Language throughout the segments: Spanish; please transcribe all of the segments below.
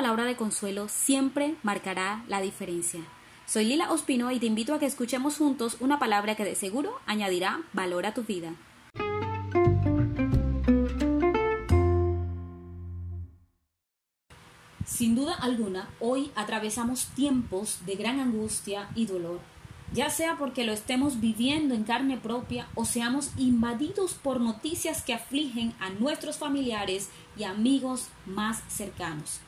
palabra de consuelo siempre marcará la diferencia. Soy Lila Ospino y te invito a que escuchemos juntos una palabra que de seguro añadirá valor a tu vida. Sin duda alguna, hoy atravesamos tiempos de gran angustia y dolor, ya sea porque lo estemos viviendo en carne propia o seamos invadidos por noticias que afligen a nuestros familiares y amigos más cercanos.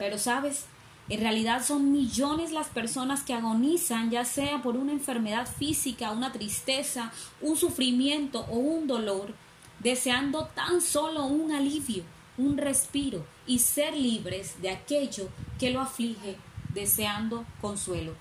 Pero sabes, en realidad son millones las personas que agonizan, ya sea por una enfermedad física, una tristeza, un sufrimiento o un dolor, deseando tan solo un alivio un respiro y ser libres de aquello que lo aflige, deseando consuelo.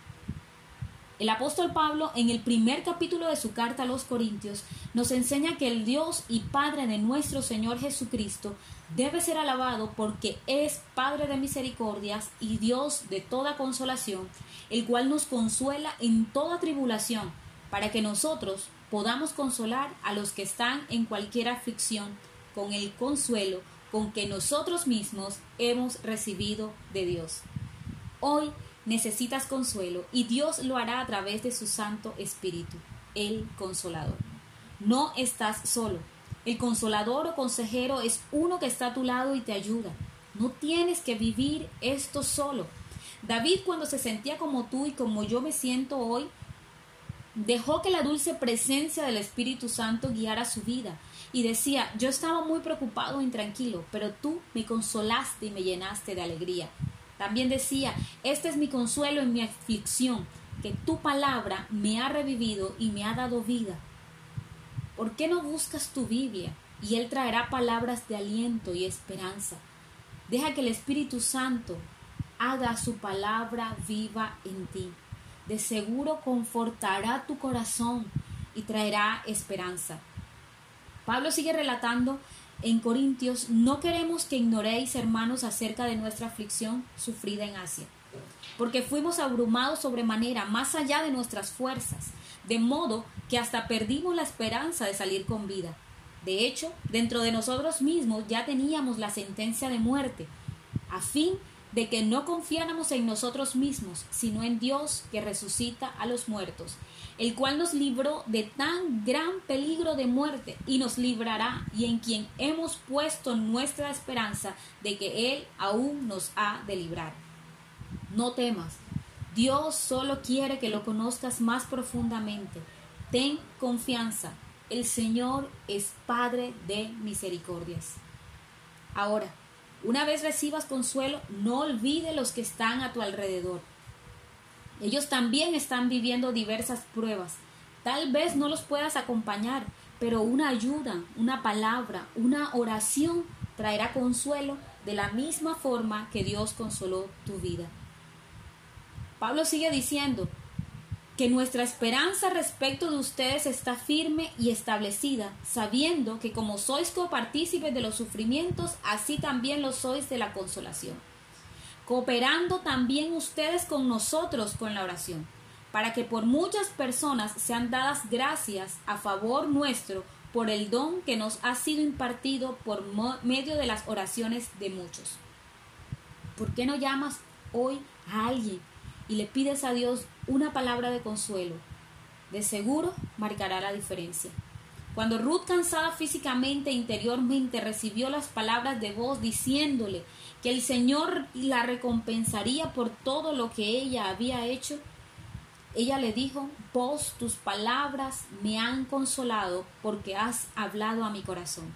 El apóstol Pablo, en el primer capítulo de su carta a los Corintios, nos enseña que el Dios y Padre de nuestro Señor Jesucristo debe ser alabado porque es Padre de misericordias y Dios de toda consolación, el cual nos consuela en toda tribulación, para que nosotros podamos consolar a los que están en cualquier aflicción con el consuelo con que nosotros mismos hemos recibido de Dios. Hoy necesitas consuelo y Dios lo hará a través de su Santo Espíritu, el Consolador. No estás solo. El consolador o consejero es uno que está a tu lado y te ayuda. No tienes que vivir esto solo. David cuando se sentía como tú y como yo me siento hoy, dejó que la dulce presencia del Espíritu Santo guiara su vida y decía, yo estaba muy preocupado e intranquilo, pero tú me consolaste y me llenaste de alegría. También decía, este es mi consuelo en mi aflicción, que tu palabra me ha revivido y me ha dado vida. ¿Por qué no buscas tu Biblia? Y Él traerá palabras de aliento y esperanza. Deja que el Espíritu Santo haga su palabra viva en ti. De seguro confortará tu corazón y traerá esperanza. Pablo sigue relatando en Corintios, no queremos que ignoréis, hermanos, acerca de nuestra aflicción sufrida en Asia, porque fuimos abrumados sobremanera, más allá de nuestras fuerzas, de modo que hasta perdimos la esperanza de salir con vida. De hecho, dentro de nosotros mismos ya teníamos la sentencia de muerte, a fin de que no confiáramos en nosotros mismos, sino en Dios que resucita a los muertos el cual nos libró de tan gran peligro de muerte y nos librará y en quien hemos puesto nuestra esperanza de que Él aún nos ha de librar. No temas, Dios solo quiere que lo conozcas más profundamente. Ten confianza, el Señor es Padre de misericordias. Ahora, una vez recibas consuelo, no olvide los que están a tu alrededor ellos también están viviendo diversas pruebas. Tal vez no los puedas acompañar, pero una ayuda, una palabra, una oración traerá consuelo de la misma forma que Dios consoló tu vida. Pablo sigue diciendo que nuestra esperanza respecto de ustedes está firme y establecida, sabiendo que como sois copartícipes de los sufrimientos, así también lo sois de la consolación cooperando también ustedes con nosotros con la oración, para que por muchas personas sean dadas gracias a favor nuestro por el don que nos ha sido impartido por medio de las oraciones de muchos. ¿Por qué no llamas hoy a alguien y le pides a Dios una palabra de consuelo? De seguro marcará la diferencia. Cuando Ruth, cansada físicamente e interiormente, recibió las palabras de voz diciéndole que el Señor la recompensaría por todo lo que ella había hecho, ella le dijo, vos tus palabras me han consolado porque has hablado a mi corazón.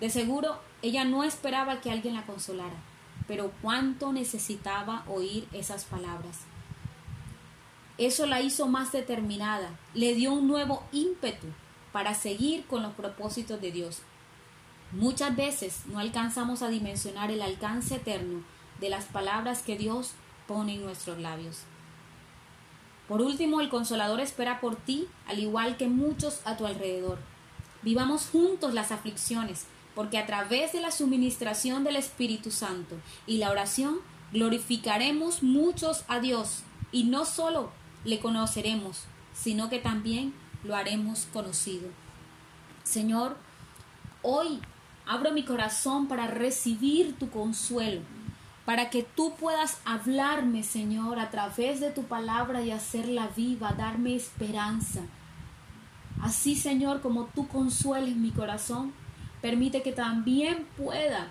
De seguro, ella no esperaba que alguien la consolara, pero cuánto necesitaba oír esas palabras. Eso la hizo más determinada, le dio un nuevo ímpetu para seguir con los propósitos de Dios. Muchas veces no alcanzamos a dimensionar el alcance eterno de las palabras que Dios pone en nuestros labios. Por último, el consolador espera por ti, al igual que muchos a tu alrededor. Vivamos juntos las aflicciones, porque a través de la suministración del Espíritu Santo y la oración glorificaremos muchos a Dios y no solo le conoceremos, sino que también lo haremos conocido. Señor, hoy abro mi corazón para recibir tu consuelo. para que tú puedas hablarme, Señor, a través de tu palabra y hacerla viva, darme esperanza. Así, Señor, como tú consueles mi corazón, permite que también pueda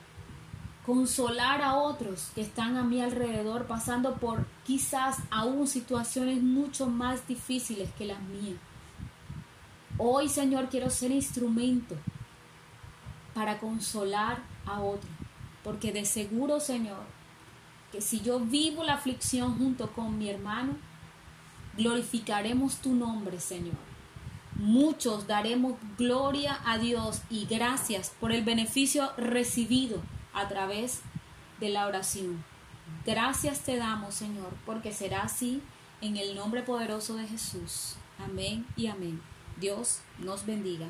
consolar a otros que están a mi alrededor pasando por quizás aún situaciones mucho más difíciles que las mías. Hoy, Señor, quiero ser instrumento para consolar a otros, porque de seguro, Señor, que si yo vivo la aflicción junto con mi hermano, glorificaremos tu nombre, Señor. Muchos daremos gloria a Dios y gracias por el beneficio recibido a través de la oración. Gracias te damos, Señor, porque será así en el nombre poderoso de Jesús. Amén y amén. Dios nos bendiga.